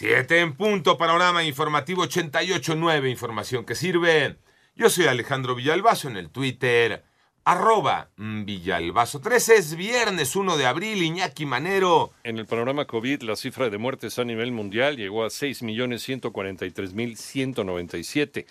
Siete en punto, panorama informativo 88.9, información que sirve. Yo soy Alejandro Villalbazo en el Twitter, arroba Villalbazo. 13 es viernes 1 de abril, Iñaki Manero. En el panorama COVID, la cifra de muertes a nivel mundial llegó a 6.143.197.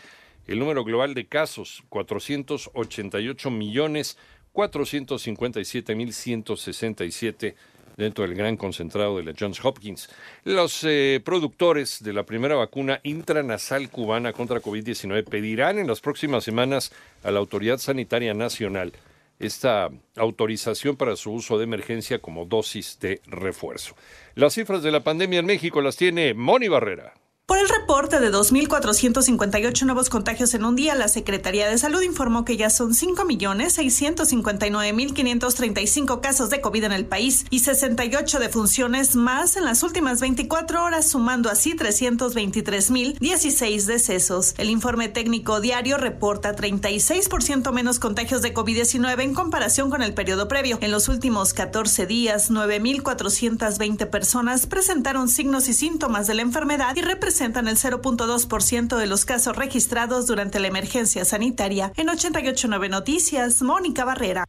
El número global de casos, 488.457.167 dentro del gran concentrado de la Johns Hopkins. Los eh, productores de la primera vacuna intranasal cubana contra COVID-19 pedirán en las próximas semanas a la Autoridad Sanitaria Nacional esta autorización para su uso de emergencia como dosis de refuerzo. Las cifras de la pandemia en México las tiene Moni Barrera. Por el reporte de 2.458 nuevos contagios en un día, la Secretaría de Salud informó que ya son 5.659.535 casos de COVID en el país y 68 defunciones más en las últimas 24 horas, sumando así 323.016 decesos. El informe técnico diario reporta 36% menos contagios de COVID-19 en comparación con el periodo previo. En los últimos 14 días, 9.420 personas presentaron signos y síntomas de la enfermedad y representan representan el 0.2% de los casos registrados durante la emergencia sanitaria. En 889 Noticias, Mónica Barrera.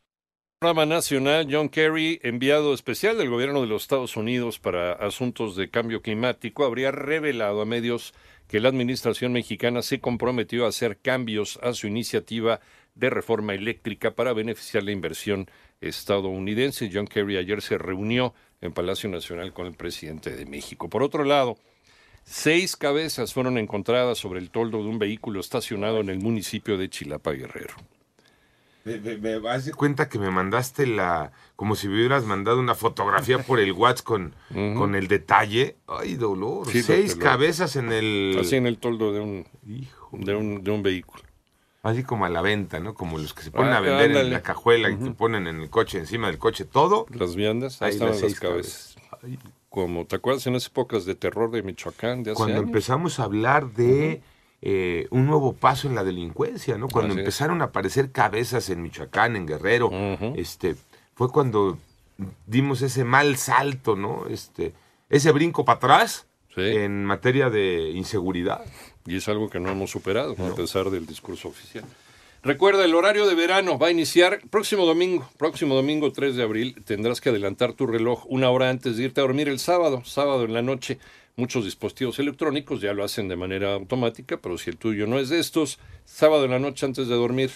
Programa Nacional John Kerry, enviado especial del gobierno de los Estados Unidos para asuntos de cambio climático, habría revelado a medios que la administración mexicana se comprometió a hacer cambios a su iniciativa de reforma eléctrica para beneficiar la inversión estadounidense. John Kerry ayer se reunió en Palacio Nacional con el presidente de México. Por otro lado, Seis cabezas fueron encontradas sobre el toldo de un vehículo estacionado en el municipio de Chilapa Guerrero. Me, me, vas de cuenta que me mandaste la. como si me hubieras mandado una fotografía por el WhatsApp con, con el detalle. Ay, dolor. Seis cabezas en el. Así en el toldo de un, de un, de un vehículo. Así como a la venta, ¿no? Como los que se ponen a ah, vender en la cajuela y te ponen en el coche, encima del coche, todo. Las viandas, ahí, están las cabezas. cabezas como, ¿te acuerdas en esas épocas de terror de Michoacán? De Cuando empezamos a hablar de eh, un nuevo paso en la delincuencia, ¿no? Cuando empezaron a aparecer cabezas en Michoacán, en Guerrero, este, fue cuando dimos ese mal salto, ¿no? Este, ese brinco para atrás en materia de inseguridad. Y es algo que no hemos superado, a pesar del discurso oficial. Recuerda, el horario de verano va a iniciar próximo domingo, próximo domingo 3 de abril. Tendrás que adelantar tu reloj una hora antes de irte a dormir el sábado, sábado en la noche. Muchos dispositivos electrónicos ya lo hacen de manera automática, pero si el tuyo no es de estos, sábado en la noche antes de dormir,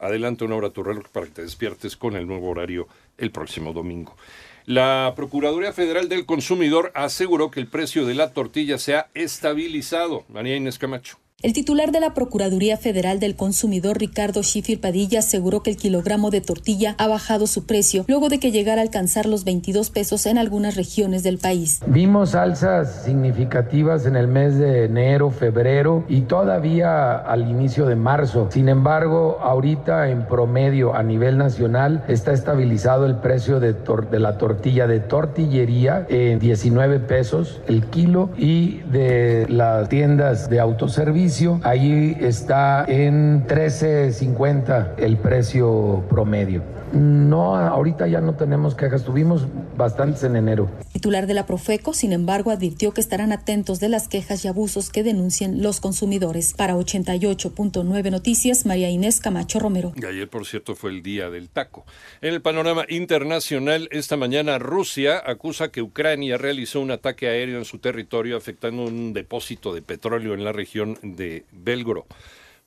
adelanta una hora tu reloj para que te despiertes con el nuevo horario el próximo domingo. La Procuraduría Federal del Consumidor aseguró que el precio de la tortilla se ha estabilizado. María Inés Camacho. El titular de la Procuraduría Federal del Consumidor, Ricardo Schiffer Padilla, aseguró que el kilogramo de tortilla ha bajado su precio luego de que llegara a alcanzar los 22 pesos en algunas regiones del país. Vimos alzas significativas en el mes de enero, febrero y todavía al inicio de marzo. Sin embargo, ahorita en promedio a nivel nacional está estabilizado el precio de, de la tortilla de tortillería en 19 pesos el kilo y de las tiendas de autoservicio Ahí está en 13.50 el precio promedio. No, ahorita ya no tenemos quejas, tuvimos bastantes en enero. titular de la Profeco, sin embargo, advirtió que estarán atentos de las quejas y abusos que denuncien los consumidores. Para 88.9 Noticias, María Inés Camacho Romero. Y ayer, por cierto, fue el día del taco. En el panorama internacional, esta mañana Rusia acusa que Ucrania realizó un ataque aéreo en su territorio afectando un depósito de petróleo en la región de Belgorod.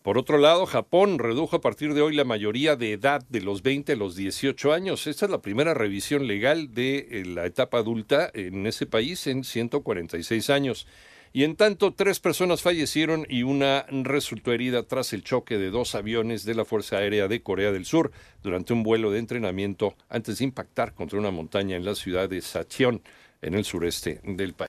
Por otro lado, Japón redujo a partir de hoy la mayoría de edad de los 20 a los 18 años. Esta es la primera revisión legal de eh, la etapa adulta en ese país en 146 años. Y en tanto, tres personas fallecieron y una resultó herida tras el choque de dos aviones de la Fuerza Aérea de Corea del Sur durante un vuelo de entrenamiento antes de impactar contra una montaña en la ciudad de Sacheon, en el sureste del país.